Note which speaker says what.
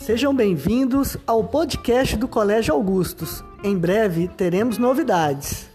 Speaker 1: Sejam bem-vindos ao podcast do Colégio Augustos. Em breve teremos novidades.